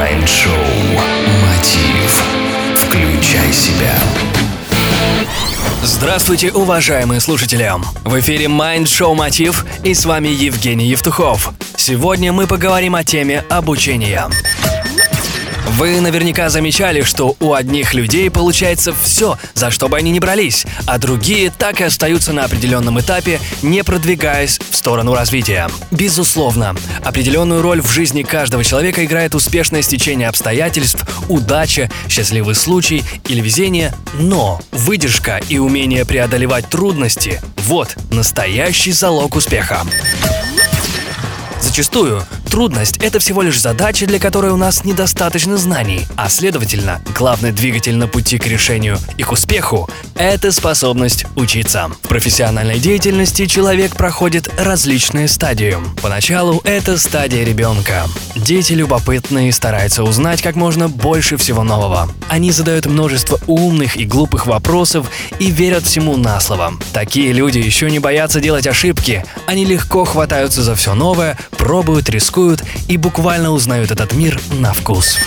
Майнд-шоу «Мотив». Включай себя. Здравствуйте, уважаемые слушатели! В эфире Mind Show Мотив и с вами Евгений Евтухов. Сегодня мы поговорим о теме обучения. Вы наверняка замечали, что у одних людей получается все, за что бы они ни брались, а другие так и остаются на определенном этапе, не продвигаясь в сторону развития. Безусловно, определенную роль в жизни каждого человека играет успешное стечение обстоятельств, удача, счастливый случай или везение, но выдержка и умение преодолевать трудности – вот настоящий залог успеха. Зачастую трудность – это всего лишь задача, для которой у нас недостаточно знаний, а следовательно, главный двигатель на пути к решению и к успеху – это способность учиться. В профессиональной деятельности человек проходит различные стадии. Поначалу это стадия ребенка. Дети любопытны и стараются узнать как можно больше всего нового. Они задают множество умных и глупых вопросов и верят всему на слово. Такие люди еще не боятся делать ошибки, они легко хватаются за все новое, пробуют, рискуют и буквально узнают этот мир на вкус.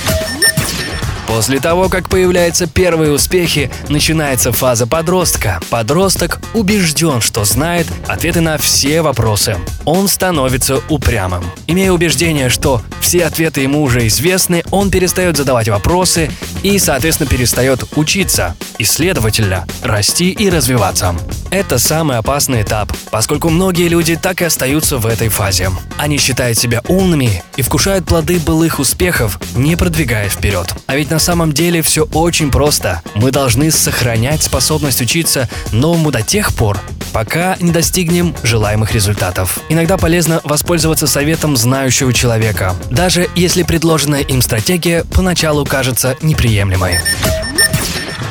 После того, как появляются первые успехи, начинается фаза подростка. Подросток убежден, что знает ответы на все вопросы. Он становится упрямым. Имея убеждение, что все ответы ему уже известны, он перестает задавать вопросы и, соответственно, перестает учиться и, следовательно, расти и развиваться. Это самый опасный этап, поскольку многие люди так и остаются в этой фазе. Они считают себя умными и вкушают плоды былых успехов, не продвигаясь вперед. А ведь на самом деле все очень просто. Мы должны сохранять способность учиться новому до тех пор, пока не достигнем желаемых результатов. Иногда полезно воспользоваться советом знающего человека, даже если предложенная им стратегия поначалу кажется неприемлемой.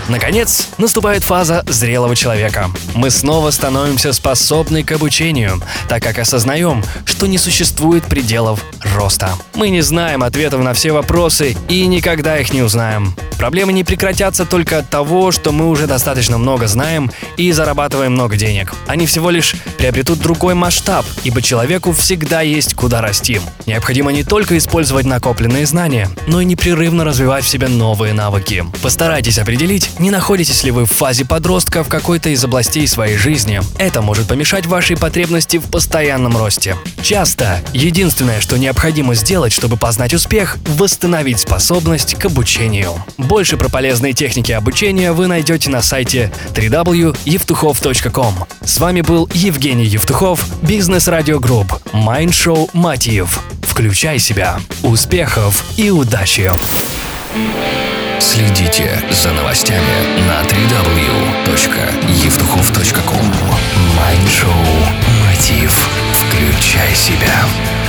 Наконец, наступает фаза зрелого человека. Мы снова становимся способны к обучению, так как осознаем, что не существует пределов роста. Мы не знаем ответов на все вопросы и никогда их не узнаем. Проблемы не прекратятся только от того, что мы уже достаточно много знаем и зарабатываем много денег. Они всего лишь приобретут другой масштаб, ибо человеку всегда есть куда расти. Необходимо не только использовать накопленные знания, но и непрерывно развивать в себе новые навыки. Постарайтесь определить, не находитесь ли вы в фазе подростка в какой-то из областей своей жизни. Это может помешать вашей потребности в постоянном росте. Часто единственное, что необходимо сделать, чтобы познать успех – восстановить способность к обучению. Больше про полезные техники обучения вы найдете на сайте www. evtukhov.com. С вами был Евгений Евтухов, Бизнес Радио Групп, Майндшоу Мотив. Включай себя. Успехов и удачи! Следите за новостями на www.евтухов.com. Включай себя.